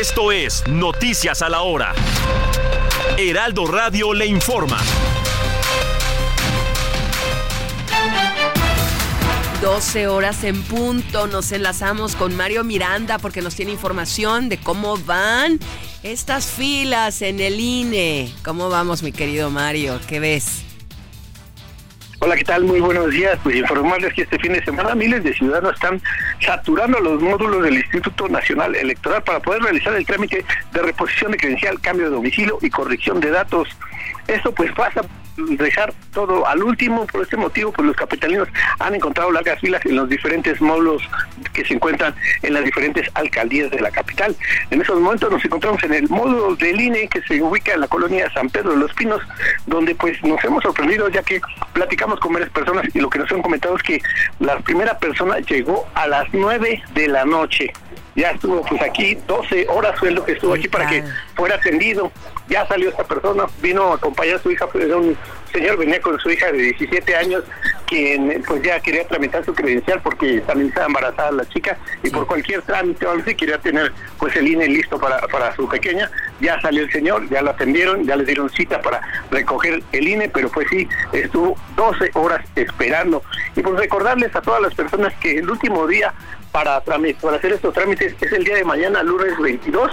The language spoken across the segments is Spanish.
Esto es Noticias a la Hora. Heraldo Radio le informa. 12 horas en punto. Nos enlazamos con Mario Miranda porque nos tiene información de cómo van estas filas en el INE. ¿Cómo vamos, mi querido Mario? ¿Qué ves? Hola, ¿qué tal? Muy buenos días. Pues informarles que este fin de semana miles de ciudadanos están saturando los módulos del Instituto Nacional Electoral para poder realizar el trámite de reposición de credencial, cambio de domicilio y corrección de datos. Esto pues pasa dejar todo al último. Por este motivo, pues los capitalinos han encontrado largas filas en los diferentes módulos que se encuentran en las diferentes alcaldías de la capital. En esos momentos nos encontramos en el módulo del INE que se ubica en la colonia San Pedro de los Pinos, donde pues nos hemos sorprendido ya que platicamos con varias personas y lo que nos han comentado es que la primera persona llegó a las 9 de la noche ya estuvo pues aquí 12 horas fue lo que estuvo aquí para que fuera atendido. Ya salió esta persona, vino a acompañar a su hija, pues, un señor venía con su hija de 17 años, quien pues ya quería tramitar su credencial porque también estaba embarazada la chica y por cualquier trámite o algo así quería tener pues el INE listo para, para su pequeña, ya salió el señor, ya lo atendieron, ya le dieron cita para recoger el INE, pero pues sí, estuvo 12 horas esperando. Y pues recordarles a todas las personas que el último día para, para hacer estos trámites es el día de mañana, lunes 22.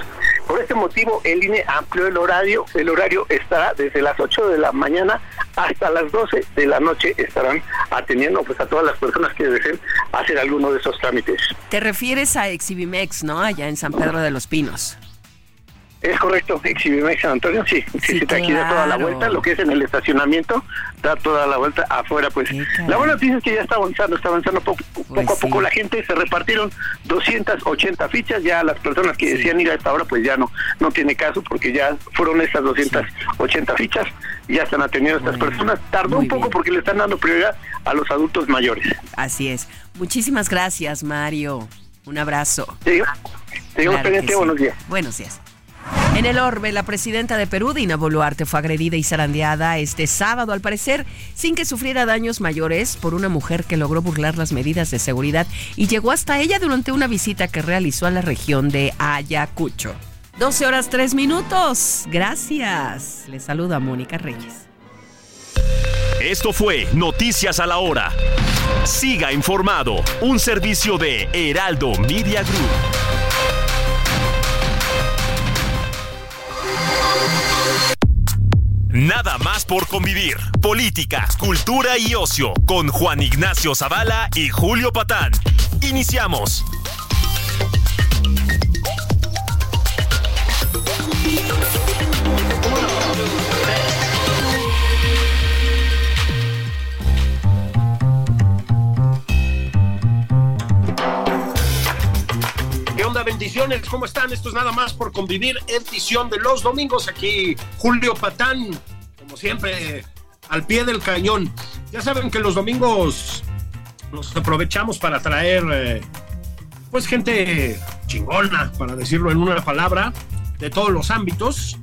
Por este motivo, el INE amplió el horario. El horario estará desde las 8 de la mañana hasta las 12 de la noche. Estarán atendiendo pues, a todas las personas que deseen hacer alguno de esos trámites. Te refieres a Exhibimex, ¿no? Allá en San Pedro de los Pinos. Es correcto, Exhibimex San Antonio, sí, sí, sí aquí da toda la vuelta, lo que es en el estacionamiento, da toda la vuelta afuera, pues. La buena noticia es que ya está avanzando, está avanzando poco, poco a pues poco la gente, se repartieron 280 fichas, ya las personas que decían ir a esta hora, pues ya no, no tiene caso, porque ya fueron esas 280 fichas, ya están atendiendo a estas personas, tardó un poco porque le están dando prioridad a los adultos mayores. Así es, muchísimas gracias Mario, un abrazo. Sí, pendiente, buenos días. Buenos días. En el Orbe, la presidenta de Perú, Dina Boluarte, fue agredida y zarandeada este sábado, al parecer, sin que sufriera daños mayores por una mujer que logró burlar las medidas de seguridad y llegó hasta ella durante una visita que realizó a la región de Ayacucho. 12 horas 3 minutos. Gracias. Le saluda Mónica Reyes. Esto fue Noticias a la Hora. Siga informado, un servicio de Heraldo Media Group. Por convivir. Política, cultura y ocio con Juan Ignacio Zavala y Julio Patán. Iniciamos. ¿Qué onda? Bendiciones, ¿cómo están? Esto es nada más por convivir, edición de los domingos. Aquí Julio Patán, siempre, al pie del cañón. Ya saben que los domingos nos aprovechamos para traer, eh, pues, gente chingona, para decirlo en una palabra, de todos los ámbitos.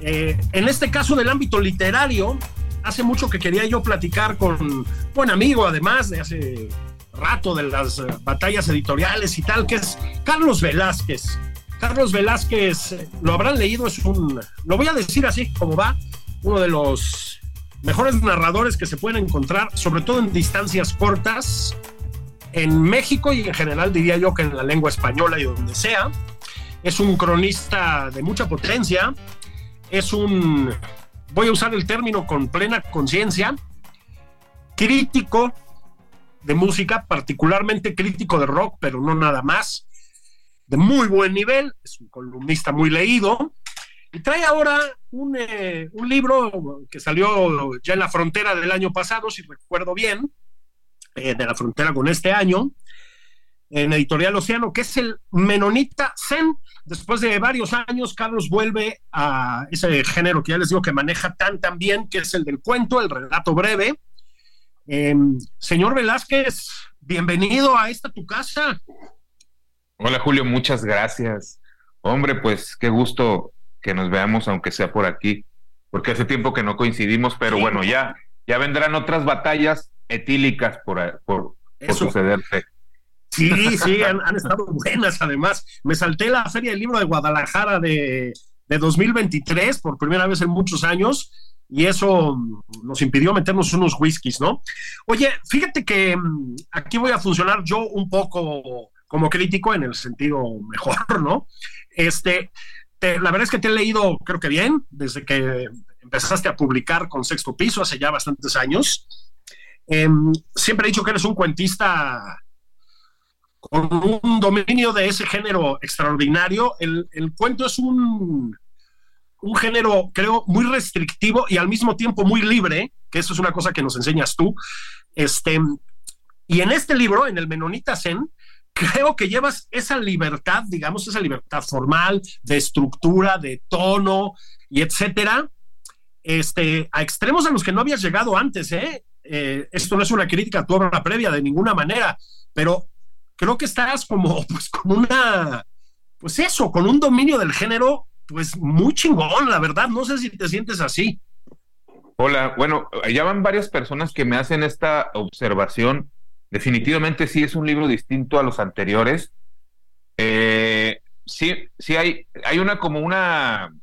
Eh, en este caso del ámbito literario, hace mucho que quería yo platicar con buen amigo, además de hace rato de las batallas editoriales y tal, que es Carlos Velázquez. Carlos Velázquez, eh, lo habrán leído, es un, lo voy a decir así como va, uno de los mejores narradores que se pueden encontrar, sobre todo en distancias cortas, en México y en general diría yo que en la lengua española y donde sea. Es un cronista de mucha potencia, es un, voy a usar el término con plena conciencia, crítico de música, particularmente crítico de rock, pero no nada más, de muy buen nivel, es un columnista muy leído, trae ahora un, eh, un libro que salió ya en la frontera del año pasado, si recuerdo bien, eh, de la frontera con este año, en Editorial Océano, que es el Menonita Zen. Después de varios años, Carlos vuelve a ese género que ya les digo que maneja tan tan bien, que es el del cuento, el relato breve. Em, señor Velázquez, bienvenido a esta tu casa. Hola Julio, muchas gracias. Hombre, pues qué gusto que nos veamos, aunque sea por aquí, porque hace tiempo que no coincidimos, pero bueno, ya, ya vendrán otras batallas etílicas por, por, sucederse. Sí, sí, han, estado buenas además. Me salté la Feria del Libro de Guadalajara de, de 2023 por primera vez en muchos años y eso nos impidió meternos unos whiskies, ¿no? Oye, fíjate que mm, aquí voy a funcionar yo un poco como crítico en el sentido mejor, ¿no? Este, la verdad es que te he leído, creo que bien, desde que empezaste a publicar con Sexto Piso hace ya bastantes años. Em, siempre he dicho que eres un cuentista con un dominio de ese género extraordinario. El, el cuento es un, un género, creo, muy restrictivo y al mismo tiempo muy libre, que eso es una cosa que nos enseñas tú. Este, y en este libro, en el Menonita Zen, creo que llevas esa libertad, digamos, esa libertad formal, de estructura, de tono y etcétera, este, a extremos a los que no habías llegado antes, ¿eh? ¿eh? esto no es una crítica a tu obra previa de ninguna manera, pero creo que estás como, pues, con una, pues eso, con un dominio del género, pues muy chingón, la verdad. No sé si te sientes así. Hola, bueno, ya van varias personas que me hacen esta observación Definitivamente sí es un libro distinto a los anteriores. Eh, sí, sí hay, hay una como una,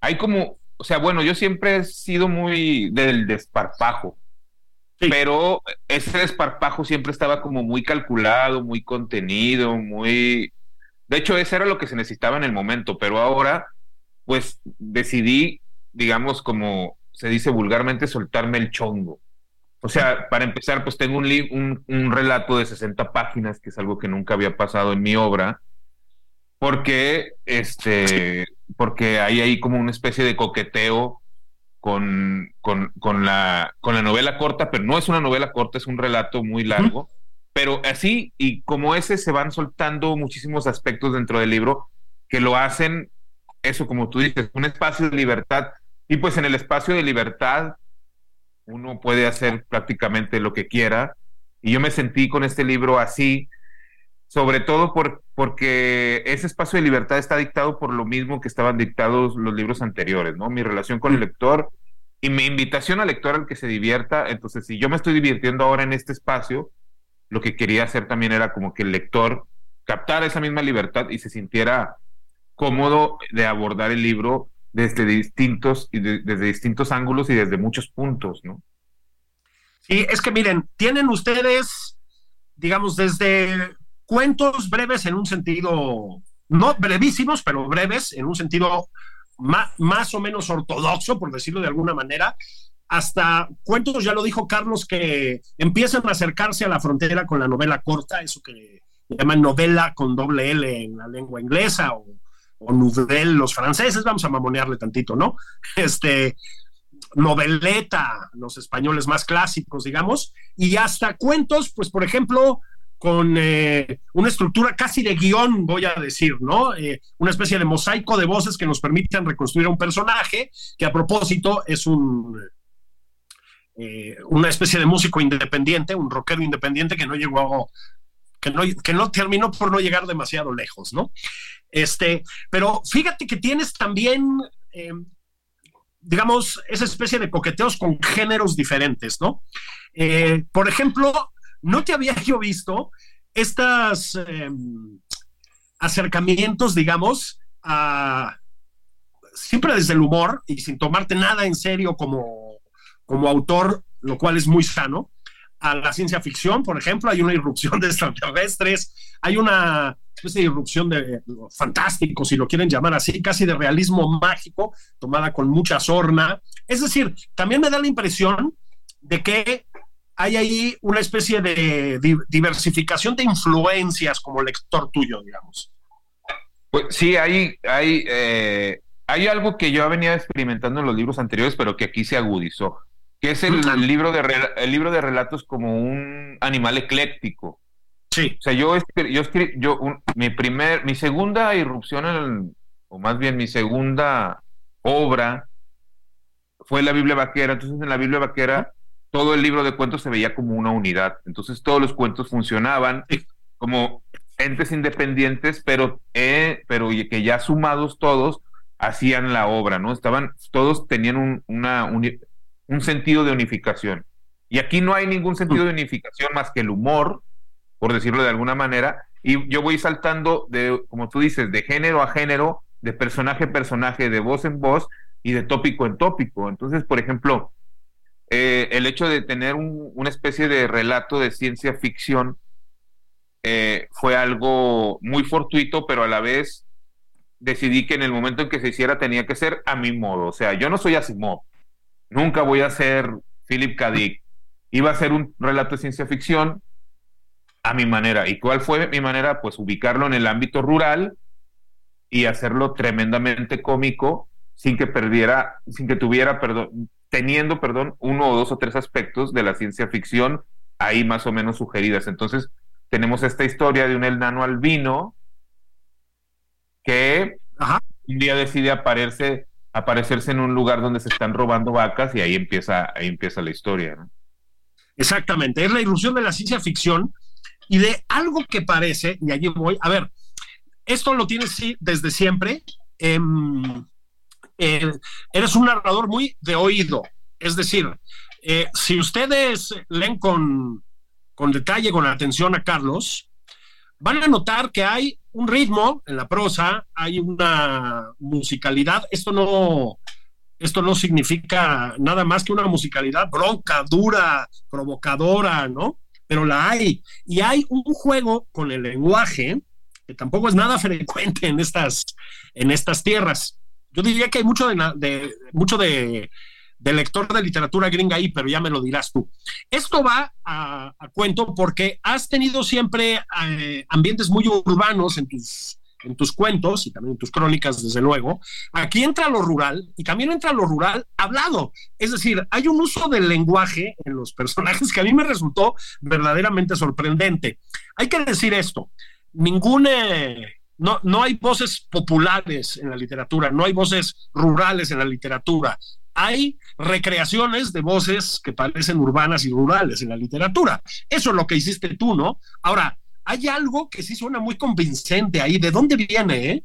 hay como, o sea, bueno, yo siempre he sido muy del desparpajo, pero ese desparpajo siempre estaba como muy calculado, muy contenido, muy, de hecho, eso era lo que se necesitaba en el momento, pero ahora, pues decidí, digamos, como se dice vulgarmente, soltarme el chongo. O sea, para empezar, pues tengo un, un, relato de 60 páginas, que es algo que nunca había pasado en mi obra, porque, este, porque hay ahí como una especie de coqueteo con, con, con, la, con la novela corta, pero no es una novela corta, es un relato muy largo. Pero así, y como ese, se van soltando muchísimos aspectos dentro del libro que lo hacen, eso como tú dices, un espacio de libertad. Y pues en el espacio de libertad uno puede hacer prácticamente lo que quiera. Y yo me sentí con este libro así, sobre todo por, porque ese espacio de libertad está dictado por lo mismo que estaban dictados los libros anteriores, ¿no? Mi relación con el lector y mi invitación al lector al que se divierta. Entonces, si yo me estoy divirtiendo ahora en este espacio, lo que quería hacer también era como que el lector captara esa misma libertad y se sintiera cómodo de abordar el libro desde distintos, y desde distintos ángulos y desde muchos puntos, ¿no? Sí, es que miren, tienen ustedes, digamos, desde cuentos breves en un sentido, no brevísimos, pero breves, en un sentido más, más o menos ortodoxo, por decirlo de alguna manera, hasta cuentos, ya lo dijo Carlos, que empiezan a acercarse a la frontera con la novela corta, eso que llaman novela con doble L en la lengua inglesa o o nouvelle, los franceses, vamos a mamonearle tantito, ¿no? Este, noveleta, los españoles más clásicos, digamos, y hasta cuentos, pues por ejemplo, con eh, una estructura casi de guion, voy a decir, ¿no? Eh, una especie de mosaico de voces que nos permiten reconstruir a un personaje, que a propósito es un... Eh, una especie de músico independiente, un rockero independiente que no llegó, que no, que no terminó por no llegar demasiado lejos, ¿no? Este, pero fíjate que tienes también, eh, digamos, esa especie de coqueteos con géneros diferentes, ¿no? Eh, por ejemplo, no te había yo visto estos eh, acercamientos, digamos, a, siempre desde el humor y sin tomarte nada en serio como, como autor, lo cual es muy sano, a la ciencia ficción, por ejemplo, hay una irrupción de extraterrestres, hay una especie de irrupción de fantástico, si lo quieren llamar así, casi de realismo mágico, tomada con mucha sorna. Es decir, también me da la impresión de que hay ahí una especie de diversificación de influencias como lector tuyo, digamos. Pues sí, hay, hay, eh, hay algo que yo venía experimentando en los libros anteriores, pero que aquí se agudizó, que es el, libro, de, el libro de relatos como un animal ecléctico. Sí. O sea, yo, yo escribí, yo, mi primer, mi segunda irrupción, en o más bien mi segunda obra, fue la Biblia Vaquera. Entonces, en la Biblia Vaquera, todo el libro de cuentos se veía como una unidad. Entonces, todos los cuentos funcionaban como entes independientes, pero, eh, pero que ya sumados todos hacían la obra, ¿no? Estaban, todos tenían un, una, un sentido de unificación. Y aquí no hay ningún sentido de unificación más que el humor, por decirlo de alguna manera, y yo voy saltando de, como tú dices, de género a género, de personaje a personaje, de voz en voz y de tópico en tópico. Entonces, por ejemplo, eh, el hecho de tener una especie de relato de ciencia ficción eh, fue algo muy fortuito, pero a la vez decidí que en el momento en que se hiciera tenía que ser a mi modo. O sea, yo no soy Asimov, nunca voy a ser Philip K. Dick. Iba a ser un relato de ciencia ficción a mi manera. ¿Y cuál fue mi manera? Pues ubicarlo en el ámbito rural y hacerlo tremendamente cómico sin que perdiera, sin que tuviera, perdón, teniendo, perdón, uno o dos o tres aspectos de la ciencia ficción ahí más o menos sugeridas. Entonces, tenemos esta historia de un enano albino que un día decide aparecerse, aparecerse en un lugar donde se están robando vacas y ahí empieza, ahí empieza la historia. Exactamente, es la ilusión de la ciencia ficción y de algo que parece, y allí voy, a ver, esto lo tienes desde siempre. Em, eh, eres un narrador muy de oído, es decir, eh, si ustedes leen con, con detalle, con atención a Carlos, van a notar que hay un ritmo en la prosa, hay una musicalidad. Esto no, esto no significa nada más que una musicalidad bronca, dura, provocadora, ¿no? pero la hay. Y hay un juego con el lenguaje que tampoco es nada frecuente en estas, en estas tierras. Yo diría que hay mucho de, mucho de, lector de literatura gringa ahí, pero ya me lo dirás tú. Esto va a, cuento porque has tenido siempre eh, ambientes muy urbanos en tus, en tus cuentos y también en tus crónicas, desde luego, aquí entra lo rural y también entra lo rural hablado. Es decir, hay un uso del lenguaje en los personajes que a mí me resultó verdaderamente sorprendente. Hay que decir esto, ningún... No, no hay voces populares en la literatura, no hay voces rurales en la literatura. Hay recreaciones de voces que parecen urbanas y rurales en la literatura. Eso es lo que hiciste tú, ¿no? Ahora, hay algo que sí suena muy convincente ahí. ¿De dónde viene? Eh?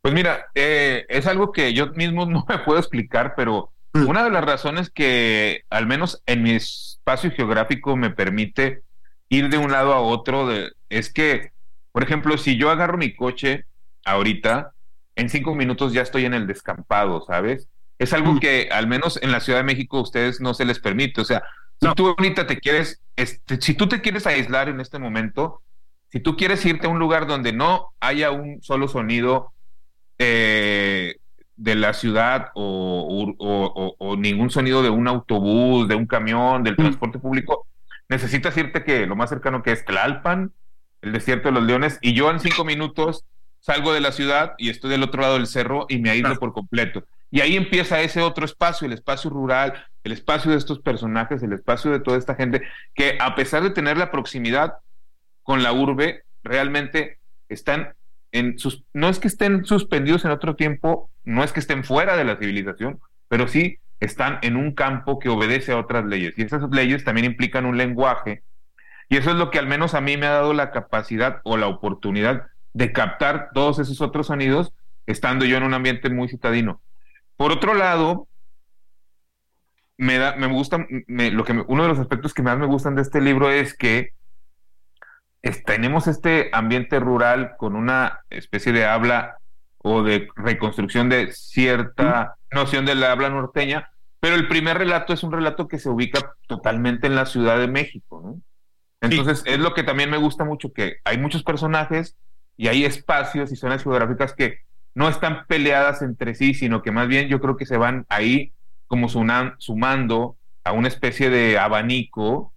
Pues mira, eh, es algo que yo mismo no me puedo explicar, pero mm. una de las razones que, al menos en mi espacio geográfico, me permite ir de un lado a otro de, es que, por ejemplo, si yo agarro mi coche ahorita, en cinco minutos ya estoy en el descampado, ¿sabes? Es algo mm. que al menos en la Ciudad de México a ustedes no se les permite. O sea, si tú ahorita te quieres, este, si tú te quieres aislar en este momento, si tú quieres irte a un lugar donde no haya un solo sonido eh, de la ciudad o, ningún sonido de un autobús, de un camión, del mm. transporte público, necesitas irte que lo más cercano que es Tlalpan, el desierto de los leones, y yo en cinco minutos salgo de la ciudad y estoy del otro lado del cerro y me aíslo por completo. Y ahí empieza ese otro espacio, el espacio rural, el espacio de estos personajes, el espacio de toda esta gente, que a pesar de tener la proximidad con la urbe, realmente están en sus, no es que estén suspendidos en otro tiempo, no es que estén fuera de la civilización, pero sí están en un campo que obedece a otras leyes. Y esas leyes también implican un lenguaje. Y eso es lo que al menos a mí me ha dado la capacidad o la oportunidad de captar todos esos otros sonidos estando yo en un ambiente muy citadino. Por otro lado, me da, me gusta, lo que uno de los aspectos que más me gustan de este libro es que tenemos este ambiente rural con una especie de habla o de reconstrucción de cierta noción de la habla norteña, pero el primer relato es un relato que se ubica totalmente en la Ciudad de México, Entonces es lo que también me gusta mucho, que hay muchos personajes y hay espacios y zonas geográficas que no están peleadas entre sí, sino que más bien yo creo que se van ahí como sumando a una especie de abanico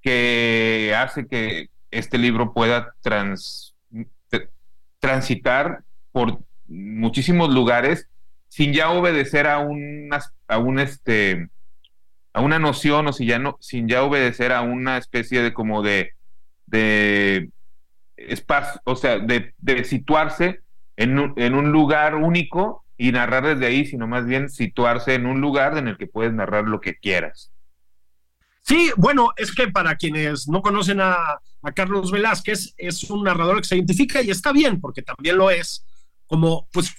que hace que este libro pueda transitar por muchísimos lugares sin ya obedecer a una, a un este a una noción o si ya no, sin ya obedecer a una especie de como de de espacio, o sea, de, situarse en un, lugar único y narrar desde ahí, sino más bien situarse en un lugar en el que puedes narrar lo que quieras. Sí, bueno, es que para quienes no conocen a, Carlos Velázquez, es un narrador que se identifica y está bien, porque también lo es, como, pues,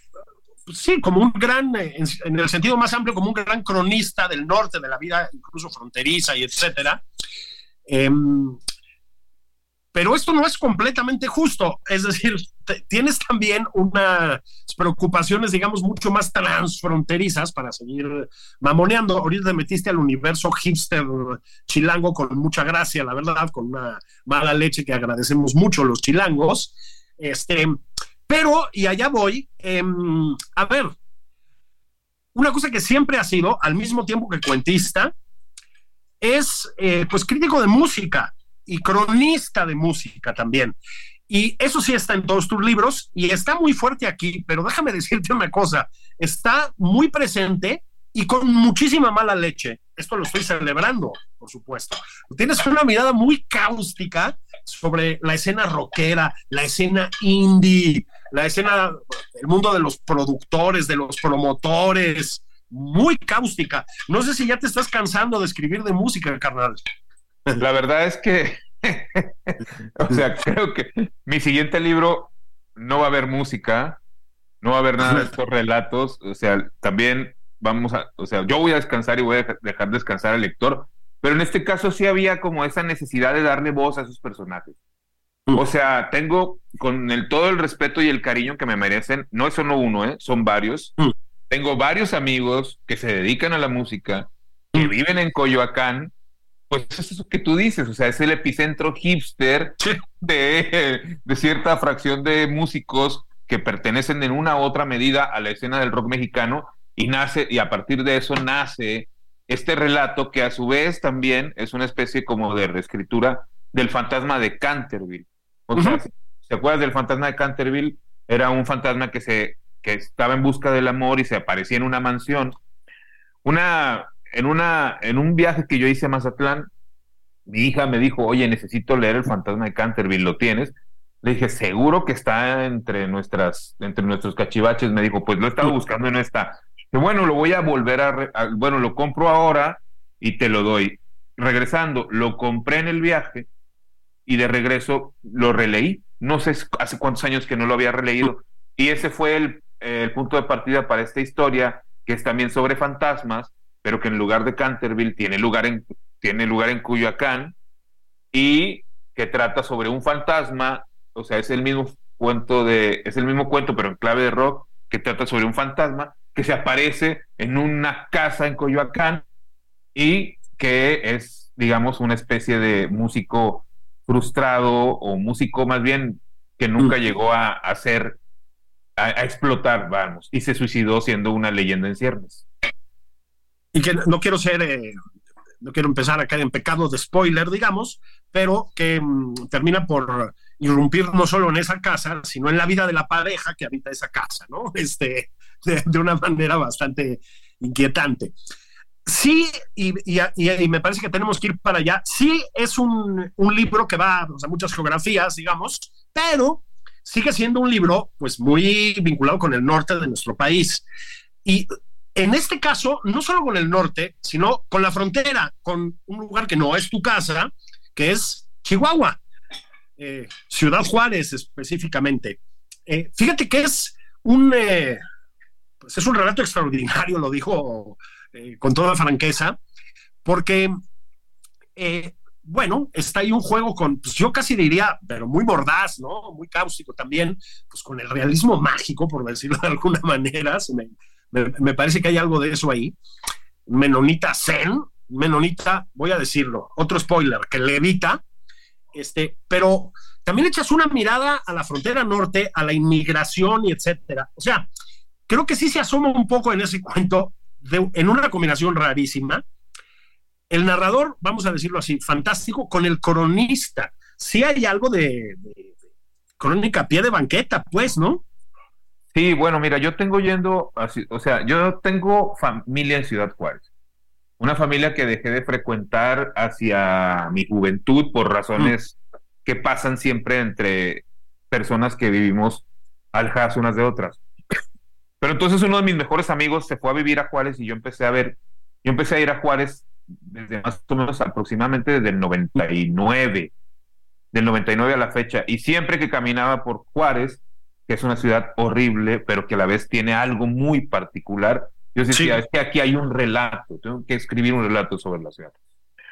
sí, como un gran, en, el sentido más amplio, como un gran cronista del norte, de la vida incluso fronteriza y etcétera. Em, pero esto no es completamente justo, es decir, tienes también unas preocupaciones, digamos, mucho más transfronterizas para seguir mamoneando. Ahorita te metiste al universo hipster chilango con mucha gracia, la verdad, con una mala leche que agradecemos mucho los chilangos. Este, pero, y allá voy, em, a ver, una cosa que siempre ha sido, al mismo tiempo que cuentista, es eh, pues crítico de música y cronista de música también. Y eso sí está en todos tus libros y está muy fuerte aquí, pero déjame decirte una cosa, está muy presente y con muchísima mala leche. Esto lo estoy celebrando, por supuesto. Tienes una mirada muy cáustica sobre la escena rockera, la escena indie, la escena, el mundo de los productores, de los promotores, muy cáustica. No sé si ya te estás cansando de escribir de música, carnal. La verdad es que, o sea, creo que mi siguiente libro no va a haber música, no va a haber nada de estos relatos, o sea, también vamos a, o sea, yo voy a descansar y voy a dejar descansar al lector, pero en este caso sí había como esa necesidad de darle voz a esos personajes. O sea, tengo con el todo el respeto y el cariño que me merecen, no es solo uno, ¿eh? son varios. Tengo varios amigos que se dedican a la música, que viven en Coyoacán, pues es eso que tú dices, o sea, es el epicentro hipster de, de, cierta fracción de músicos que pertenecen en una u otra medida a la escena del rock mexicano y nace, y a partir de eso nace este relato que a su vez también es una especie como de reescritura del fantasma de Canterville. O sea, ¿se acuerdas del fantasma de Canterville? Era un fantasma que se que estaba en busca del amor y se aparecía en una mansión. Una en, una, en un viaje que yo hice a Mazatlán, mi hija me dijo, oye, necesito leer El fantasma de Canterville, ¿lo tienes? Le dije, seguro que está entre, nuestras, entre nuestros cachivaches. Me dijo, pues lo he estado buscando y no está. Bueno, lo voy a volver a, bueno, lo compro ahora y te lo doy. Regresando, lo compré en el viaje y de regreso lo releí. No sé hace cuántos años que no lo había releído. Y ese fue el, el punto de partida para esta historia, que es también sobre fantasmas, pero que en lugar de Canterville tiene lugar en, tiene lugar en Cuyacán y que trata sobre un fantasma, o sea, es el mismo cuento de, es el mismo cuento, pero en clave de rock, que trata sobre un fantasma que se aparece en una casa en Coyoacán y que es, digamos, una especie de músico frustrado o músico más bien que nunca mm. llegó a, ser, a, a, explotar, vamos, y se suicidó siendo una leyenda en ciernes y que no quiero ser, eh, no quiero empezar a caer en pecado de spoiler, digamos, pero que mm, termina por irrumpir no solo en esa casa, sino en la vida de la pareja que habita esa casa, ¿no? Este, de, una manera bastante inquietante. Sí, y, y, me parece que tenemos que ir para allá. Sí, es un, un libro que va a muchas geografías, digamos, pero sigue siendo un libro pues muy vinculado con el norte de nuestro país. Y en este caso, no solo con el norte, sino con la frontera, con un lugar que no es tu casa, que es Chihuahua, eh, Ciudad Juárez específicamente. Eh, fíjate que es un, eh, pues es un relato extraordinario, lo dijo con toda franqueza, porque, bueno, está ahí un juego con, pues yo casi diría, pero muy mordaz, ¿no? Muy cáustico también, pues con el realismo mágico, por decirlo de alguna manera, se me, me, parece que hay algo de eso ahí. Menonita Zen, Menonita, voy a decirlo, otro spoiler, que levita, este, pero también echas una mirada a la frontera norte, a la inmigración y etcétera. O sea, creo que sí se asoma un poco en ese cuento, en una combinación rarísima. El narrador, vamos a decirlo así, fantástico, con el cronista. Sí hay algo de, de crónica pie de banqueta, pues, ¿no? Sí, bueno, mira, yo tengo yendo, así, o sea, yo tengo familia en Ciudad Juárez. Una familia que dejé de frecuentar hacia mi juventud por razones que pasan siempre entre personas que vivimos alejadas unas de otras. Pero entonces uno de mis mejores amigos se fue a vivir a Juárez y yo empecé a ver, yo empecé a ir a Juárez desde más o menos aproximadamente desde el 99, del 99 a la fecha, y siempre que caminaba por Juárez, que es una ciudad horrible, pero que a la vez tiene algo muy particular, yo decía, es que aquí hay un relato, tengo que escribir un relato sobre la ciudad.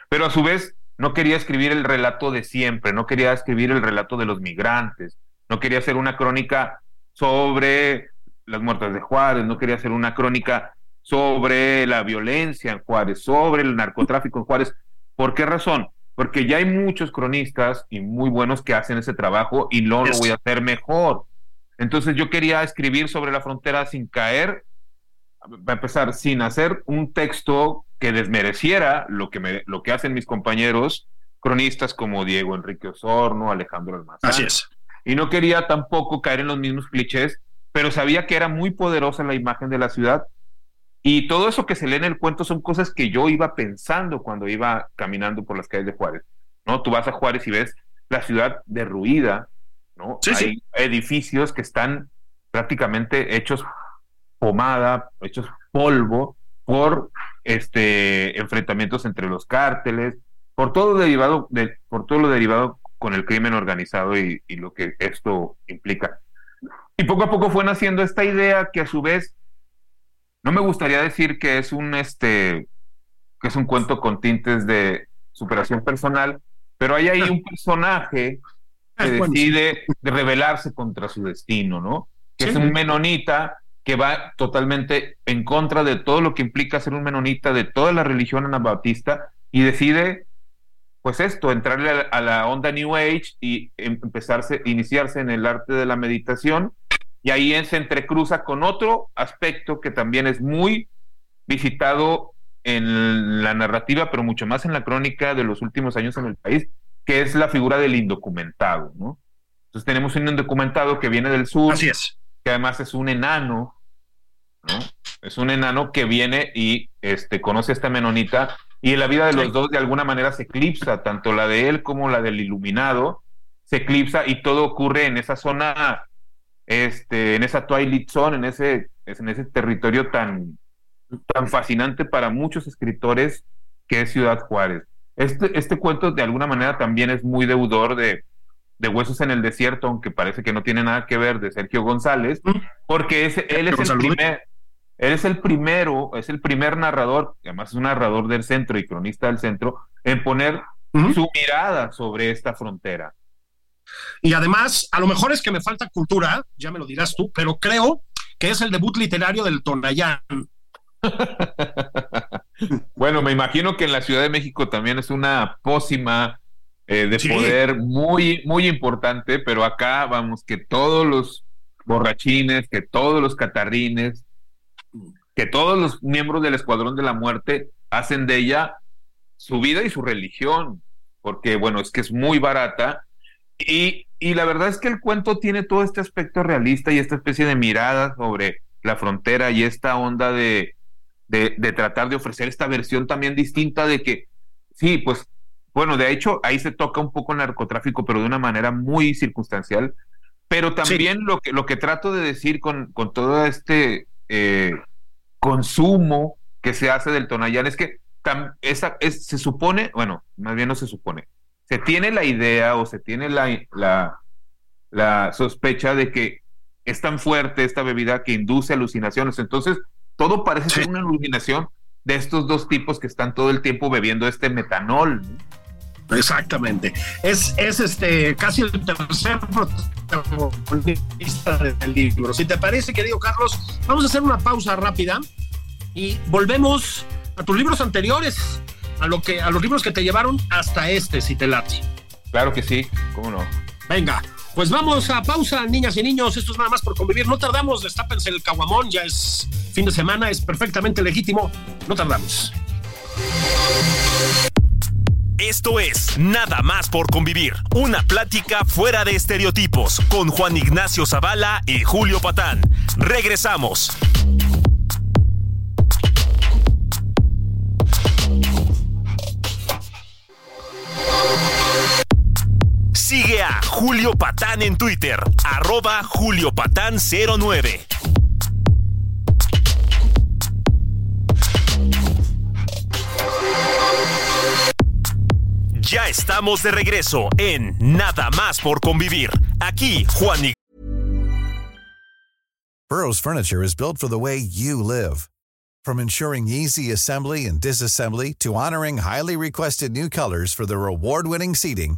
Pero a su vez, no quería escribir el relato de siempre, no quería escribir el relato de los migrantes, no quería hacer una crónica sobre las muertes de Juárez, no quería hacer una crónica sobre la violencia en Juárez, sobre el narcotráfico en Juárez. ¿Por qué razón? Porque ya hay muchos cronistas y muy buenos que hacen ese trabajo y no lo voy a hacer mejor. Entonces yo quería escribir sobre la frontera sin caer, a empezar, sin hacer un texto que desmereciera lo que, me, lo que hacen mis compañeros cronistas como Diego Enrique Osorno, Alejandro Almazán. Así es. Y no quería tampoco caer en los mismos clichés, pero sabía que era muy poderosa la imagen de la ciudad y todo eso que se lee en el cuento son cosas que yo iba pensando cuando iba caminando por las calles de Juárez. ¿no? Tú vas a Juárez y ves la ciudad derruida, ¿no? Hay edificios que están prácticamente hechos pomada, hechos polvo por este enfrentamientos entre los cárteles, por todo derivado de, por todo lo derivado con el crimen organizado y, y lo que esto implica. Y poco a poco fue naciendo esta idea que a su vez no me gustaría decir que es un este que es un cuento con tintes de superación personal, pero hay ahí un personaje que decide rebelarse contra su destino, ¿no? Que es un menonita que va totalmente en contra de todo lo que implica ser un menonita de toda la religión anabautista y decide pues esto, entrarle a la onda New Age y empezarse, iniciarse en el arte de la meditación. Y ahí se entrecruza con otro aspecto que también es muy visitado en la narrativa, pero mucho más en la crónica de los últimos años en el país, que es la figura del indocumentado, ¿no? Entonces tenemos un indocumentado que viene del sur, Así es. que además es un enano, ¿no? Es un enano que viene y este, conoce a esta menonita y en la vida de los dos de alguna manera se eclipsa, tanto la de él como la del iluminado, se eclipsa y todo ocurre en esa zona este, en esa Twilight Zone, en ese, en ese territorio tan, tan fascinante para muchos escritores que es Ciudad Juárez. Este, este cuento de alguna manera también es muy deudor de, de Huesos en el Desierto, aunque parece que no tiene nada que ver, de Sergio González, porque es, él es el primer, él es el primero, es el primer narrador, además es un narrador del centro y cronista del centro, en poner su mirada sobre esta frontera. Y además, a lo mejor es que me falta cultura, ya me lo dirás tú, pero creo que es el debut literario del Tonayán. bueno, me imagino que en la Ciudad de México también es una pócima eh, de poder muy, muy importante, pero acá vamos, que todos los borrachines, que todos los catarrines, que todos los miembros del Escuadrón de la Muerte hacen de ella su vida y su religión, porque bueno, es que es muy barata. Y, la verdad es que el cuento tiene todo este aspecto realista y esta especie de mirada sobre la frontera y esta onda de, de, tratar de ofrecer esta versión también distinta de que, sí, pues, bueno, de hecho, ahí se toca un poco el narcotráfico, pero de una manera muy circunstancial. Pero también lo, que, lo que trato de decir con, con todo este eh, consumo que se hace del Tonayán es que esa, es, se supone, bueno, más bien no se supone, se tiene la idea o se tiene la, la, sospecha de que es tan fuerte esta bebida que induce alucinaciones. Entonces, todo parece ser una alucinación de estos dos tipos que están todo el tiempo bebiendo este metanol. Exactamente. Es, es este casi el tercer protagonista del libro. Si te parece, querido Carlos, vamos a hacer una pausa rápida y volvemos a tus libros anteriores a, lo que, a los libros que te llevaron hasta este, si te late. Claro que sí, cómo no. Venga, pues vamos a pausa, niñas y niños. Esto es nada más por convivir. No tardamos, destápense el caguamón. Ya es fin de semana, es perfectamente legítimo. No tardamos. Esto es Nada más por convivir. Una plática fuera de estereotipos con Juan Ignacio Zavala y Julio Patán. Regresamos. Sigue a Julio Patán en Twitter, arroba Julio Patán 09. Ya estamos de regreso en Nada más por convivir. Aquí Juan y Burroughs Furniture is built for the way you live. From ensuring easy assembly and disassembly to honoring highly requested new colors for their award-winning seating,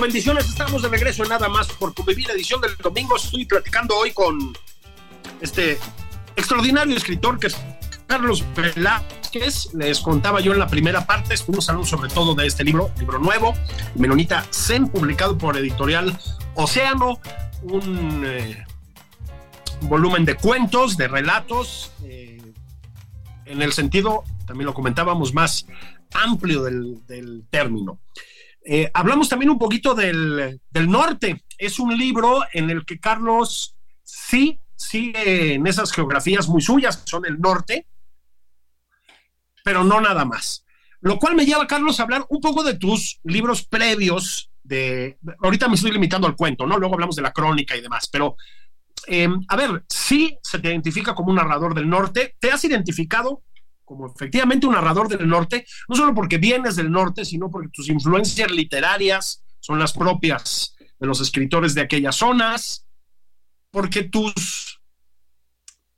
Bendiciones, estamos de regreso en nada más por convivir edición del domingo. Estoy platicando hoy con este extraordinario escritor que es Carlos Velázquez. Les contaba yo en la primera parte, estuvimos hablando sobre todo de este libro, libro nuevo, Menonita Zen, publicado por editorial Océano, un eh, volumen de cuentos, de relatos, eh, en el sentido, también lo comentábamos, más amplio del término. Eh, hablamos también un poquito del, del, norte. Es un libro en el que Carlos sí sigue en esas geografías muy suyas, son el norte, pero no nada más. Lo cual me lleva, Carlos, a hablar un poco de tus libros previos. De, ahorita me estoy limitando al cuento, ¿no? Luego hablamos de la crónica y demás, pero eh, a ver, sí se te identifica como un narrador del norte. ¿Te has identificado como efectivamente un narrador del norte, no solo porque vienes del norte, sino porque tus influencias literarias son las propias de los escritores de aquellas zonas, porque tus,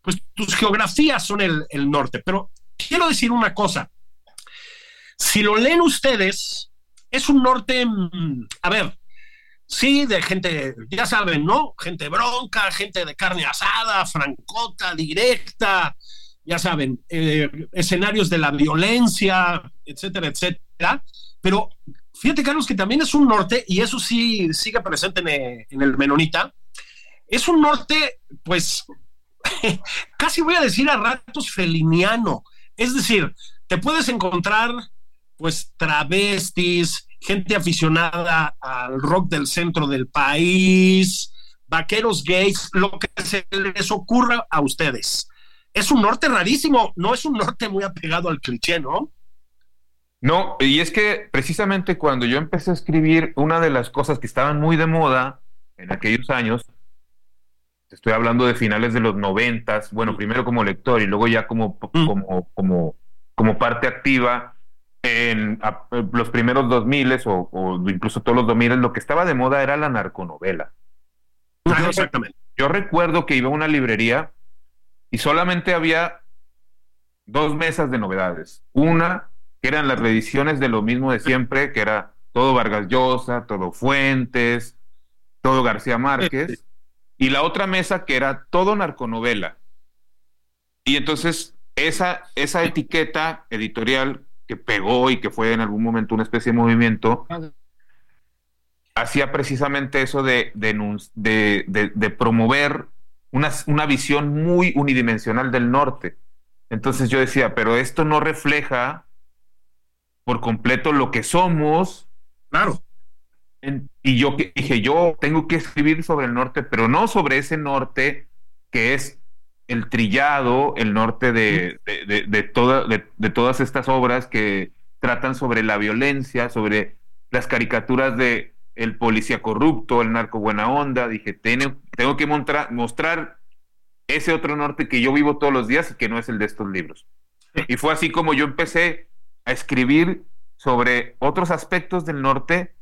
pues, tus geografías son el, el norte. Pero quiero decir una cosa, si lo leen ustedes, es un norte, mm, a ver, sí, de gente, ya saben, ¿no? Gente bronca, gente de carne asada, francota, directa, ya saben, eh, escenarios de la violencia, etcétera, etcétera. Pero fíjate, Carlos, que también es un norte, y eso sí sigue presente en, en el Menonita, es un norte, pues, casi voy a decir a ratos feliniano. Es decir, te puedes encontrar, pues, travestis, gente aficionada al rock del centro del país, vaqueros gays, lo que se les ocurra a ustedes es un norte rarísimo, no es un norte muy apegado al cliché, ¿no? No, y es que precisamente cuando yo empecé a escribir, una de las cosas que estaban muy de moda en aquellos años, estoy hablando de finales de los noventas, bueno, primero como lector y luego ya como, mm. como, como, como parte activa en a, los primeros dos miles o, o, incluso todos los dos miles, lo que estaba de moda era la narconovela. Ah, exactamente. Yo recuerdo que iba a una librería y solamente había dos mesas de novedades. Una, que eran las reediciones de lo mismo de siempre, que era todo Vargas Llosa, todo Fuentes, todo García Márquez, y la otra mesa que era todo narconovela. Y entonces esa, esa etiqueta editorial que pegó y que fue en algún momento una especie de movimiento, hacía precisamente eso de, de, de, de promover una, una visión muy unidimensional del norte. Entonces yo decía, pero esto no refleja por completo lo que somos. Claro. En, y yo dije, yo tengo que escribir sobre el norte, pero no sobre ese norte que es el trillado, el norte de, de, de, de, toda, de, todas estas obras que tratan sobre la violencia, sobre las caricaturas de el policía corrupto, el narco buena onda. Dije, tengo, que mostrar, mostrar ese otro norte que yo vivo todos los días y que no es el de estos libros. Y fue así como yo empecé a escribir sobre otros aspectos del norte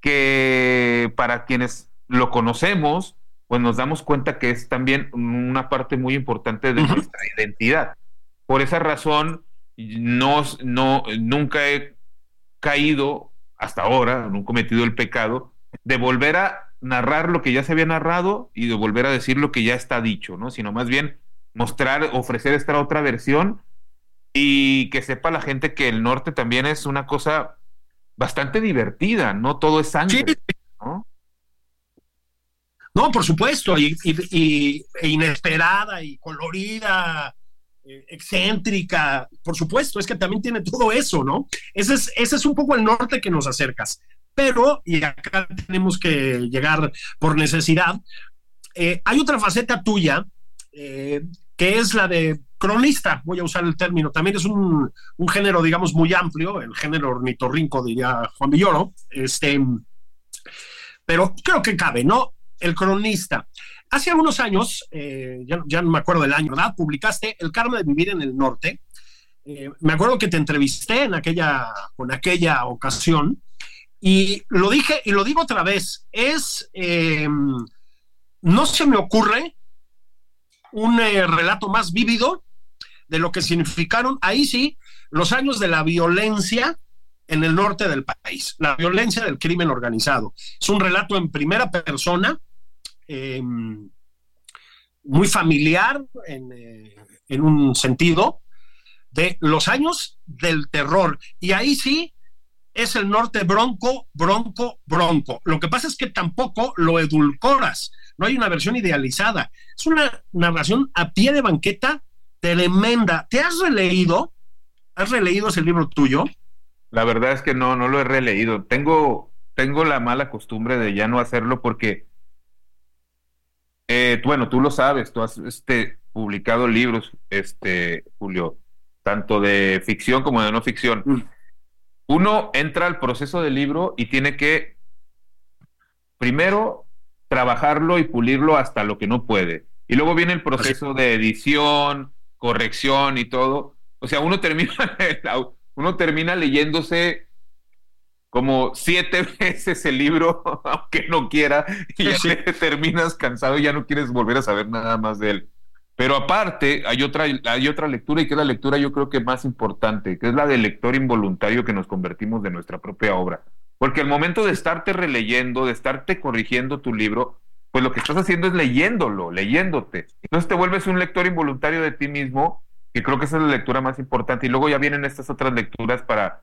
que para quienes lo conocemos, pues nos damos cuenta que es también una parte muy importante de nuestra identidad. Por esa razón, no, no, nunca he caído hasta ahora, nunca he cometido el pecado de volver a narrar lo que ya se había narrado y de volver a decir lo que ya está dicho, ¿no? Sino más bien mostrar, ofrecer esta otra versión y que sepa la gente que el norte también es una cosa bastante divertida, no todo es sangre, ¿no? No, por supuesto, y, e inesperada y colorida, excéntrica, por supuesto, es que también tiene todo eso, ¿no? Ese es, ese es un poco el norte que nos acercas. Pero, y acá tenemos que llegar por necesidad, eh, hay otra faceta tuya, eh, que es la de cronista, voy a usar el término, también es un, género, digamos, muy amplio, el género ornitorrinco, diría Juan Villoro, este, pero creo que cabe, ¿no? El cronista. Hace algunos años, eh, ya, no me acuerdo del año, ¿verdad? Publicaste El karma de vivir en el norte. Eh, me acuerdo que te entrevisté en aquella, con aquella ocasión y lo dije y lo digo otra vez, es, eh, no se me ocurre un relato más vívido de lo que significaron, ahí sí, los años de la violencia en el norte del país, la violencia del crimen organizado. Es un relato en primera persona, em, muy familiar eh, en, un sentido, de los años del terror. Y ahí sí es el norte bronco, bronco, bronco. Lo que pasa es que tampoco lo edulcoras. No hay una versión idealizada. Es una narración a pie de banqueta tremenda. ¿Te has releído? ¿Has releído ese libro tuyo? La verdad es que no, no lo he releído. Tengo, tengo la mala costumbre de ya no hacerlo porque, eh, bueno, tú lo sabes, tú has este, publicado libros, este, Julio, tanto de ficción como de no ficción. Mm. Uno entra al proceso del libro y tiene que, primero, trabajarlo y pulirlo hasta lo que no puede. Y luego viene el proceso de edición, corrección y todo. O sea, uno termina, uno termina leyéndose como siete veces el libro, aunque no quiera, y ya terminas cansado y ya no quieres volver a saber nada más de él. Pero aparte, hay otra, hay otra lectura, y que es la lectura yo creo que más importante, que es la del lector involuntario que nos convertimos de nuestra propia obra. Porque el momento de estarte releyendo, de estarte corrigiendo tu libro, pues lo que estás haciendo es leyéndolo, leyéndote. Entonces te vuelves un lector involuntario de ti mismo, que creo que esa es la lectura más importante. Y luego ya vienen estas otras lecturas para,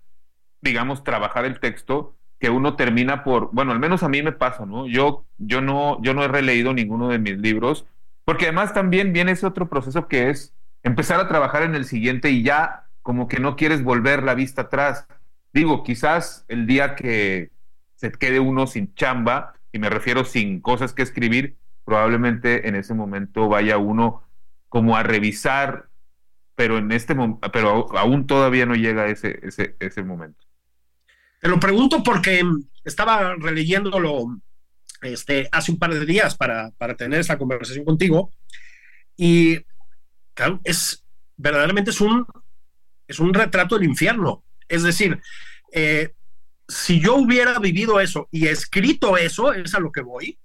digamos, trabajar el texto, que uno termina por, bueno, al menos a mí me pasa, ¿no? Yo, yo no, yo no he releído ninguno de mis libros, porque además también viene ese otro proceso que es empezar a trabajar en el siguiente y ya como que no quieres volver la vista atrás. Digo, quizás el día que se quede uno sin chamba, y me refiero sin cosas que escribir, probablemente en ese momento vaya uno como a revisar, pero en este pero aún todavía no llega ese, ese, ese momento. Te lo pregunto porque estaba releyéndolo este, hace un par de días para, para tener esta conversación contigo y claro, es verdaderamente es un, es un retrato del infierno. Es decir, eh, si yo hubiera vivido eso y escrito eso, es a lo que voy,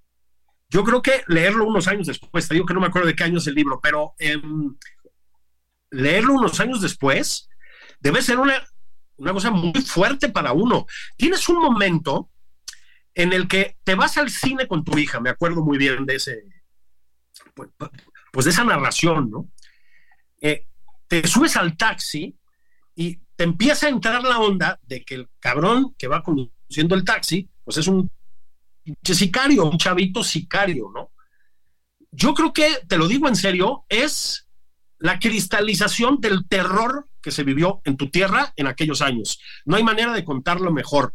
yo creo que leerlo unos años después, te digo que no me acuerdo de qué año es el libro, pero em, leerlo unos años después debe ser una, una cosa muy fuerte para uno. Tienes un momento en el que te vas al cine con tu hija, me acuerdo muy bien de ese, pues, pues de esa narración, ¿no? Eh, te subes al taxi y te empieza a entrar la onda de que el cabrón que va conduciendo el taxi, pues es un sicario, un chavito sicario, ¿no? Yo creo que, te lo digo en serio, es la cristalización del terror que se vivió en tu tierra en aquellos años. No hay manera de contarlo mejor.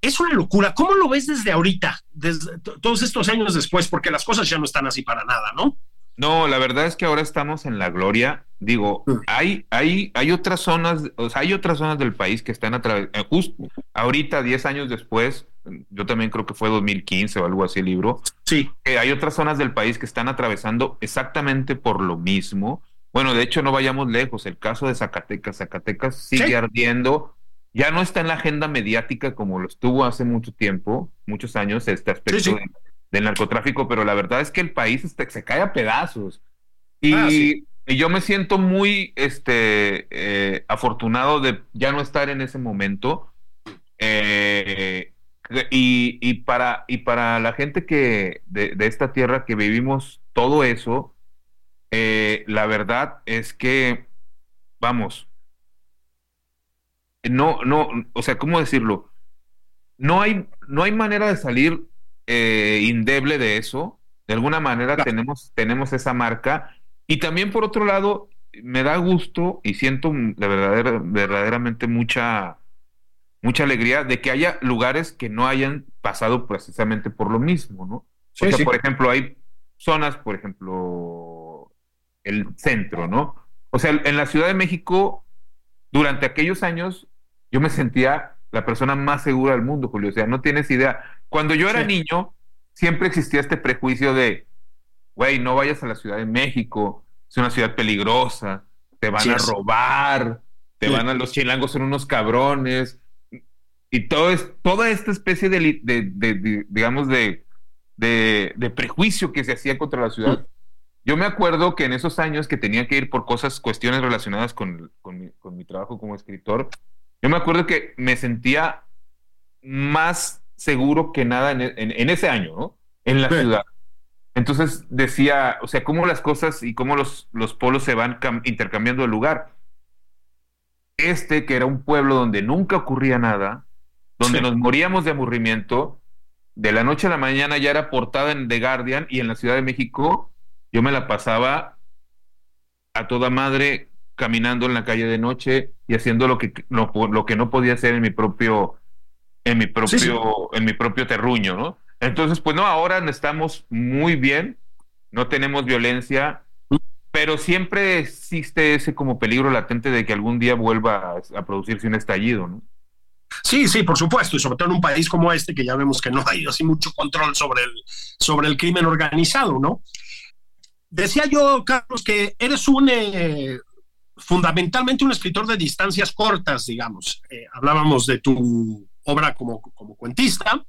Es una locura. ¿Cómo lo ves desde ahorita, desde todos estos años después? Porque las cosas ya no están así para nada, ¿no? No, la verdad es que ahora estamos en la gloria. Digo, mm. hay, hay, hay otras zonas, o sea, hay otras zonas del país que están a través, eh, justo ahorita, 10 años después, yo también creo que fue 2015 o algo así el libro. Sí. hay otras zonas del país que están atravesando exactamente por lo mismo. Bueno, de hecho, no vayamos lejos. El caso de Zacatecas, Zacatecas sigue ardiendo. Ya no está en la agenda mediática como lo estuvo hace mucho tiempo, muchos años, este aspecto de del narcotráfico, pero la verdad es que el país este, se cae a pedazos. Y, ah, y, yo me siento muy este, eh, afortunado de ya no estar en ese momento. Eh, y, y, para, y para la gente que de, de esta tierra que vivimos todo eso, eh, la verdad es que, vamos, no, no, o sea, ¿cómo decirlo? No hay, no hay manera de salir eh, indeble de eso. De alguna manera tenemos, tenemos esa marca. Y también, por otro lado, me da gusto y siento de verdadera, verdaderamente mucha, mucha alegría de que haya lugares que no hayan pasado precisamente por lo mismo, ¿no? o sea, por ejemplo, hay zonas, por ejemplo, el centro, ¿no? O sea, en la Ciudad de México, durante aquellos años, yo me sentía la persona más segura del mundo, Julio. O sea, no tienes idea. Cuando yo era niño, siempre existía este prejuicio de, güey, no vayas a la Ciudad de México, es una ciudad peligrosa, te van a robar, te van a los chilangos son unos cabrones. Y todo es, toda esta especie de, de, digamos, de, de, prejuicio que se hacía contra la ciudad. Yo me acuerdo que en esos años que tenía que ir por cosas, cuestiones relacionadas con, con, mi, con mi trabajo como escritor, yo me acuerdo que me sentía más seguro que nada en, en, ese año, ¿no? En la ciudad. Entonces decía, o sea, cómo las cosas y cómo los, los polos se van intercambiando de lugar. Este, que era un pueblo donde nunca ocurría nada, donde nos moríamos de aburrimiento, de la noche a la mañana ya era portada en The Guardian y en la Ciudad de México yo me la pasaba a toda madre caminando en la calle de noche y haciendo lo que, lo, lo que no podía hacer en mi propio, en mi propio, en mi propio terruño, ¿no? Entonces, pues no, ahora estamos muy bien, no tenemos violencia, pero siempre existe ese como peligro latente de que algún día vuelva a, producirse un estallido, ¿no? Sí, sí, por supuesto, y sobre todo en un país como este, que ya vemos que no hay así mucho control sobre el, sobre el crimen organizado, ¿no? Decía yo, Carlos, que eres un, eh, fundamentalmente un escritor de distancias cortas, digamos. Eh, hablábamos de tu obra como, como cuentista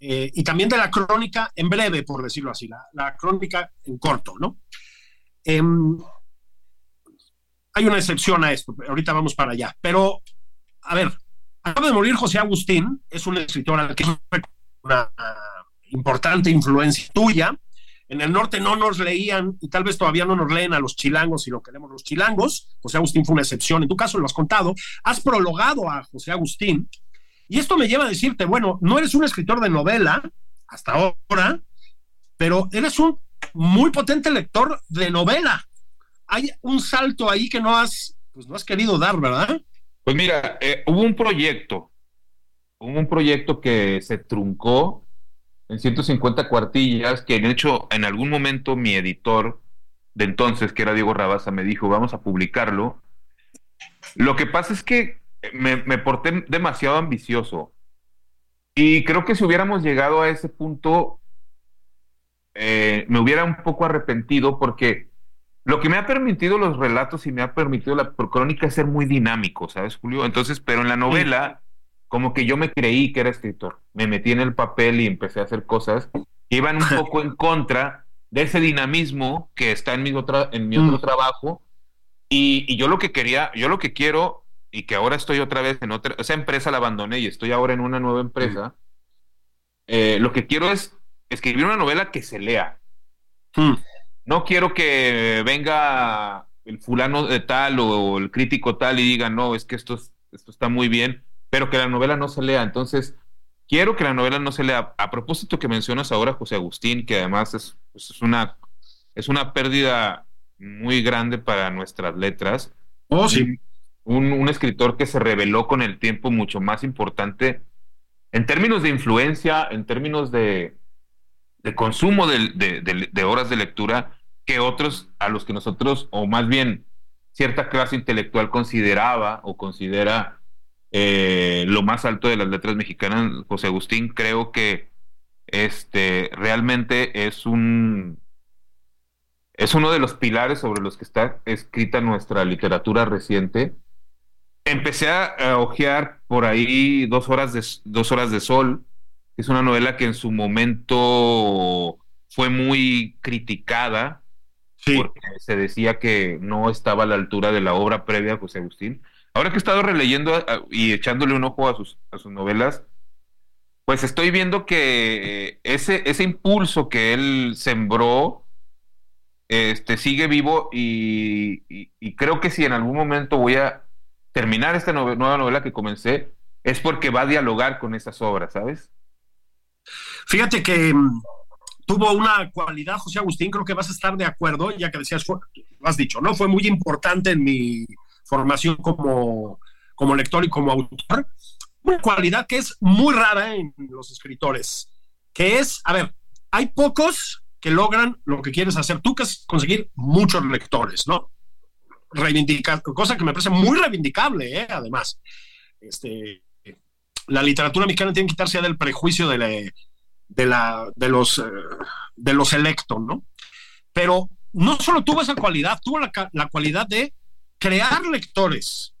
eh, y también de la crónica en breve, por decirlo así, la, crónica en corto, ¿no? Em, hay una excepción a esto, ahorita vamos para allá, pero a ver, acaba de morir José Agustín, es un escritor al que una importante influencia tuya, en el norte no nos leían y tal vez todavía no nos leen a los chilangos y lo queremos los chilangos. José Agustín fue una excepción. En tu caso lo has contado. Has prologado a José Agustín. Y esto me lleva a decirte, bueno, no eres un escritor de novela hasta ahora, pero eres un muy potente lector de novela. Hay un salto ahí que no has, pues no has querido dar, ¿verdad? Pues mira, eh, hubo un proyecto, hubo un proyecto que se truncó en 150 cuartillas, que de hecho en algún momento mi editor de entonces, que era Diego Rabasa, me dijo, vamos a publicarlo. Lo que pasa es que me, porté demasiado ambicioso. Y creo que si hubiéramos llegado a ese punto, eh, me hubiera un poco arrepentido porque lo que me ha permitido los relatos y me ha permitido la crónica es ser muy dinámico, ¿sabes, Julio? Entonces, pero en la novela como que yo me creí que era escritor. Me metí en el papel y empecé a hacer cosas que iban un poco en contra de ese dinamismo que está en mi, otra, en mi otro mm. trabajo. Y, yo lo que quería, yo lo que quiero, y que ahora estoy otra vez en otra, esa empresa la abandoné y estoy ahora en una nueva empresa, eh, lo que quiero es escribir una novela que se lea. Mm. No quiero que venga el fulano de tal o, el crítico tal y diga, no, es que esto, esto está muy bien pero que la novela no se lea. Entonces, quiero que la novela no se lea. A propósito que mencionas ahora José Agustín, que además es, pues, es, una, es una pérdida muy grande para nuestras letras. Oh, sí. Un, un, escritor que se reveló con el tiempo mucho más importante en términos de influencia, en términos de, de consumo de, de, de, horas de lectura, que otros a los que nosotros, o más bien cierta clase intelectual consideraba o considera eh, lo más alto de las letras mexicanas, José Agustín, creo que este realmente es un es uno de los pilares sobre los que está escrita nuestra literatura reciente. Empecé a, hojear por ahí dos horas de dos horas de sol, es una novela que en su momento fue muy criticada porque se decía que no estaba a la altura de la obra previa de José Agustín. Ahora que he estado releyendo y echándole un ojo a sus, novelas, pues estoy viendo que ese, ese impulso que él sembró este, sigue vivo y, creo que si en algún momento voy a terminar esta nueva novela que comencé, es porque va a dialogar con esas obras, ¿sabes? Fíjate que mm, tuvo una cualidad, José Agustín, creo que vas a estar de acuerdo, ya que decías, lo has dicho, ¿no? Fue muy importante en mi formación como, como lector y como autor. Una cualidad que es muy rara en los escritores, que es, a ver, hay pocos que logran lo que quieres hacer. Tú que es conseguir muchos lectores, ¿no? Reivindicar, cosa que me parece muy reivindicable, ¿eh? además. Este, la literatura mexicana tiene que quitarse ya del prejuicio de, de, la, de los, eh, de los electos, ¿no? Pero no solo tuvo esa cualidad, tuvo la, la cualidad de crear lectores,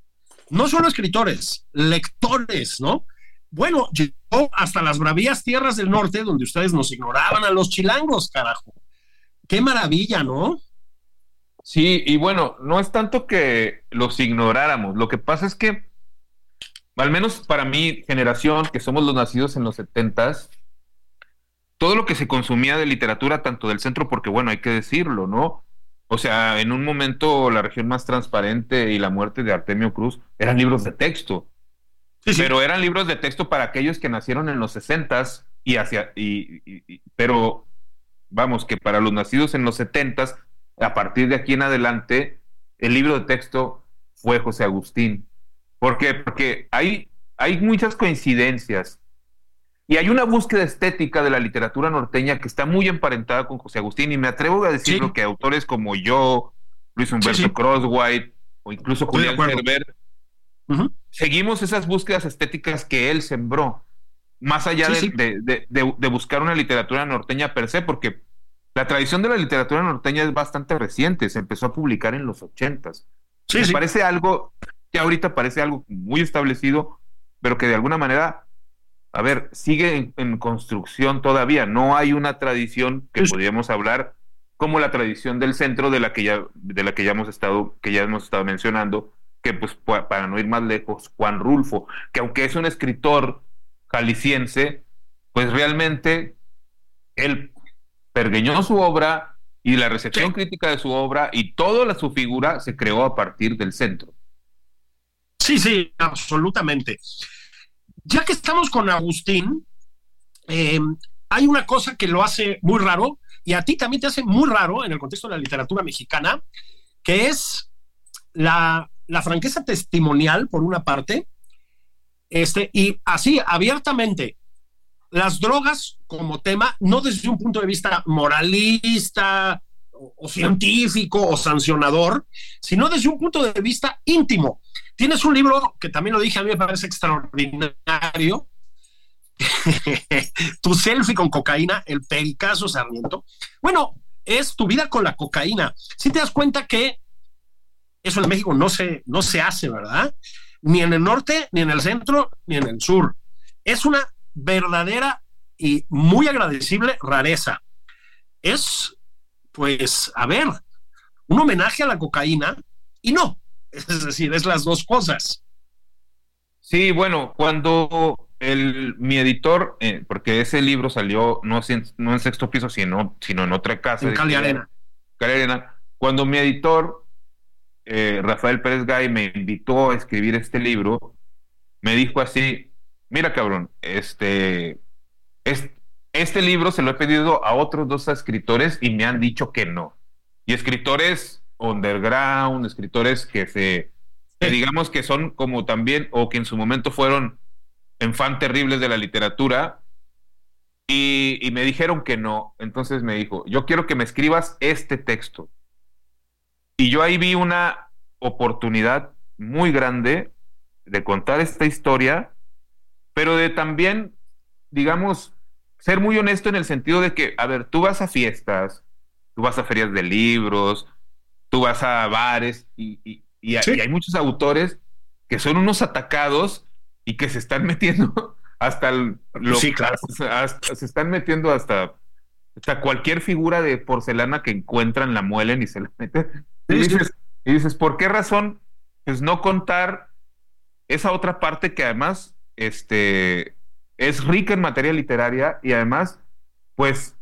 no solo escritores, lectores, ¿no? Bueno, llegó hasta las bravías tierras del norte, donde ustedes nos ignoraban a los chilangos, carajo. Qué maravilla, ¿no? Sí, y bueno, no es tanto que los ignoráramos, lo que pasa es que, al menos para mi generación, que somos los nacidos en los setentas, todo lo que se consumía de literatura, tanto del centro, porque bueno, hay que decirlo, ¿no? O sea, en un momento la región más transparente y la muerte de Artemio Cruz eran libros de texto. Pero eran libros de texto para aquellos que nacieron en los sesentas y hacia y, pero vamos que para los nacidos en los setentas a partir de aquí en adelante el libro de texto fue José Agustín. ¿Por qué? Porque hay hay muchas coincidencias y hay una búsqueda estética de la literatura norteña que está muy emparentada con José Agustín, y me atrevo a decirlo que autores como yo, Luis Humberto Crosswhite o incluso Julián Gerber, seguimos esas búsquedas estéticas que él sembró, más allá de, de, buscar una literatura norteña per se, porque la tradición de la literatura norteña es bastante reciente, se empezó a publicar en los ochentas. me parece algo que ahorita parece algo muy establecido, pero que de alguna manera a ver, sigue en, construcción todavía. No hay una tradición que podríamos hablar como la tradición del centro de la que ya, de la que ya hemos estado, que ya hemos estado mencionando, que pues para no ir más lejos, Juan Rulfo, que aunque es un escritor jalisciense, pues realmente él pergueñó su obra y la recepción crítica de su obra y toda su figura se creó a partir del centro. Sí, sí, absolutamente. Ya que estamos con Agustín, eh, hay una cosa que lo hace muy raro y a ti también te hace muy raro en el contexto de la literatura mexicana, que es la, franqueza testimonial, por una parte, este, y así abiertamente, las drogas como tema, no desde un punto de vista moralista o, científico o sancionador, sino desde un punto de vista íntimo. Tienes un libro que también lo dije, a mí me parece extraordinario. tu selfie con cocaína, el pericazo Sarmiento. Bueno, es tu vida con la cocaína. Si te das cuenta que eso en México no se, no se hace, ¿verdad? Ni en el norte, ni en el centro, ni en el sur. Es una verdadera y muy agradecible rareza. Es, pues, a ver, un homenaje a la cocaína y no, es decir, es las dos cosas. Sí, bueno, cuando el, mi editor, eh, porque ese libro salió no, no en sexto piso, sino, sino en otra casa. En Cali Arena. Cali Arena. Cuando mi editor, eh, Rafael Pérez Gay, me invitó a escribir este libro, me dijo así, mira cabrón, este, este libro se lo he pedido a otros dos escritores y me han dicho que no. Y escritores underground, escritores que se, digamos que son como también, o que en su momento fueron en fan terribles de la literatura, y, y, me dijeron que no. Entonces me dijo, yo quiero que me escribas este texto. Y yo ahí vi una oportunidad muy grande de contar esta historia, pero de también, digamos, ser muy honesto en el sentido de que, a ver, tú vas a fiestas, tú vas a ferias de libros, tú vas a bares y, hay muchos autores que son unos atacados y que se están metiendo hasta el, sí, claro. se están metiendo hasta, hasta cualquier figura de porcelana que encuentran la muelen y se la meten. Y dices, y dices, ¿por qué razón? Pues no contar esa otra parte que además, este, es rica en materia literaria y además, pues,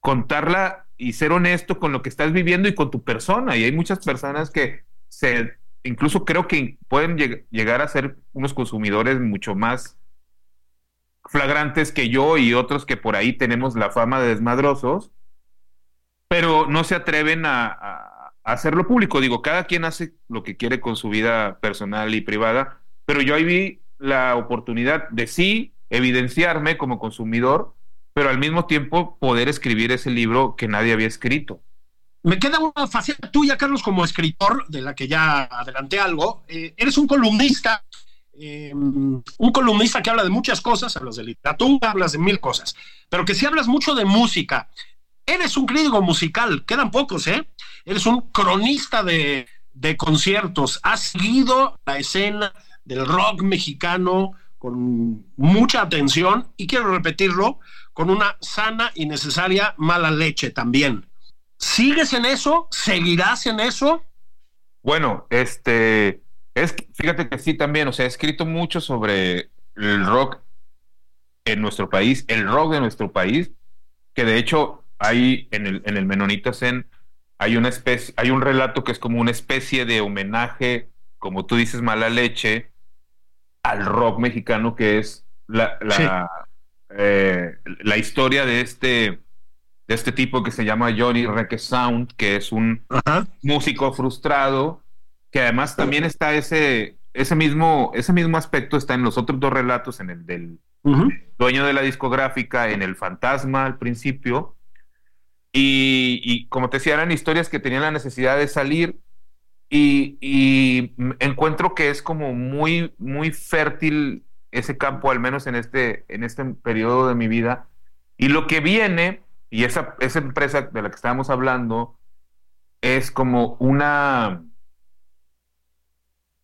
contarla y ser honesto con lo que estás viviendo y con tu persona. Y hay muchas personas que se, incluso creo que pueden llegar a ser unos consumidores mucho más flagrantes que yo y otros que por ahí tenemos la fama de desmadrosos, pero no se atreven a, hacerlo público. Digo, cada quien hace lo que quiere con su vida personal y privada, pero yo ahí vi la oportunidad de sí evidenciarme como consumidor, pero al mismo tiempo poder escribir ese libro que nadie había escrito. Me queda una faceta tuya, Carlos, como escritor, de la que ya adelanté algo. Eh, eres un columnista, eh, un columnista que habla de muchas cosas, hablas de literatura, hablas de mil cosas, pero que si hablas mucho de música. Eres un crítico musical, quedan pocos, ¿eh? Eres un cronista de, de conciertos, has seguido la escena del rock mexicano con mucha atención y quiero repetirlo, con una sana y necesaria mala leche también. ¿Sigues en eso? ¿Seguirás en eso? Bueno, este, es, fíjate que sí también, o sea, he escrito mucho sobre el rock en nuestro país, el rock de nuestro país, que de hecho hay en el, en el Menonita Zen, hay una especie, hay un relato que es como una especie de homenaje, como tú dices, mala leche, al rock mexicano, que es la, la, eh, la historia de este de este tipo que se llama Johnny Reque Sound, que es un músico frustrado, que además también está ese, ese, mismo, ese mismo aspecto, está en los otros dos relatos, en el del dueño de la discográfica, en el fantasma al principio, y, como te decía, eran historias que tenían la necesidad de salir y, encuentro que es como muy, muy fértil ese campo, al menos en este, en este periodo de mi vida. Y lo que viene y esa, esa empresa de la que estábamos hablando es como una,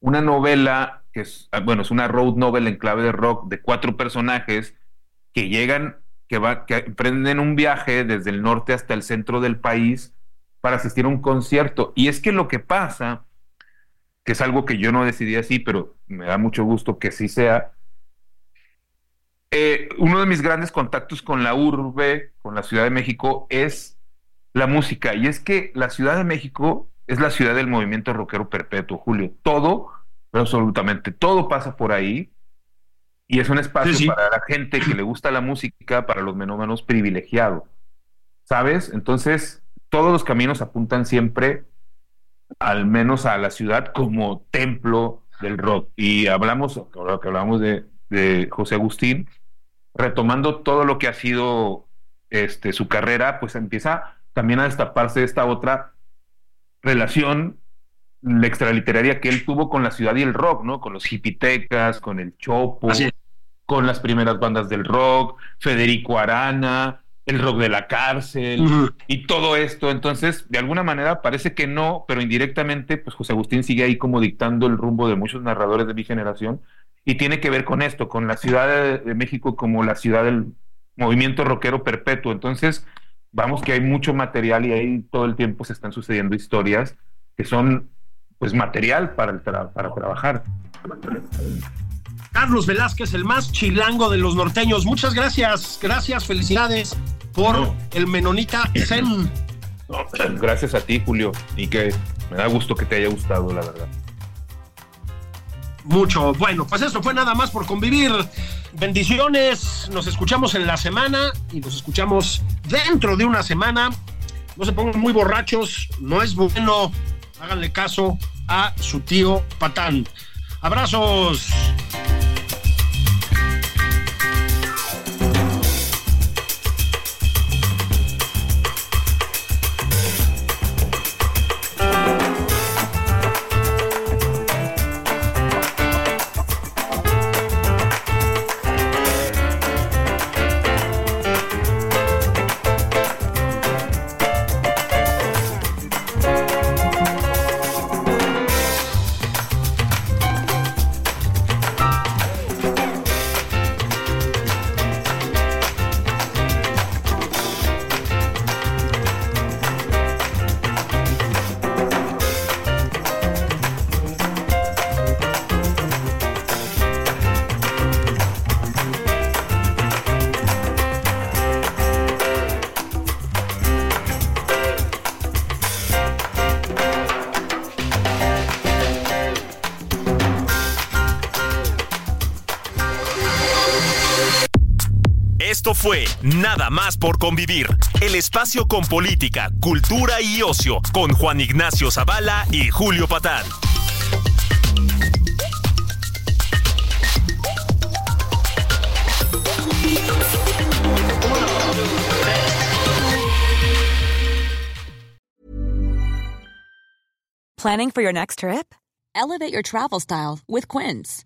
una novela que es, ah, bueno, es una road novel en clave de rock de cuatro personajes que llegan, que, va, que emprenden un viaje desde el norte hasta el centro del país para asistir a un concierto. Y es que lo que pasa, que es algo que yo no decidí así, pero me da mucho gusto que sí sea, eh, uno de mis grandes contactos con la urbe, con la Ciudad de México, es la música. Y es que la Ciudad de México es la ciudad del movimiento rockero perpetuo, Julio. Todo, absolutamente todo pasa por ahí. Y es un espacio para la gente que le gusta la música, para los menómenos privilegiados. ¿Sabes? Entonces, todos los caminos apuntan siempre, al menos a la ciudad, como templo del rock. Y hablamos, ahora que hablamos de, de José Agustín, retomando todo lo que ha sido este, su carrera, pues empieza también a destaparse esta otra relación extraliteraria que él tuvo con la ciudad y el rock, ¿no? Con los hipitecas, con el Chopo, con las primeras bandas del rock, Federico Arana, el rock de la cárcel y todo esto. Entonces, de alguna manera parece que no, pero indirectamente, pues José Agustín sigue ahí como dictando el rumbo de muchos narradores de mi generación y tiene que ver con esto, con la Ciudad de, México como la ciudad del movimiento rockero perpetuo. Entonces, vamos que hay mucho material y ahí todo el tiempo se están sucediendo historias que son pues material para, para trabajar. Carlos Velázquez, el más chilango de los norteños. Muchas gracias, gracias, felicidades por el Menonita Zen. gracias a ti, Julio, y que me da gusto que te haya gustado, la verdad mucho. Bueno, pues eso fue nada más por convivir. Bendiciones, nos escuchamos en la semana y nos escuchamos dentro de una semana. No se pongan muy borrachos, no es bueno. Háganle caso a su tío Patán. Abrazos. Fue Nada más por convivir, el espacio con política, cultura y ocio, con Juan Ignacio Zavala y Julio Patán. Planning for your next trip? Elevate your travel style with Quince.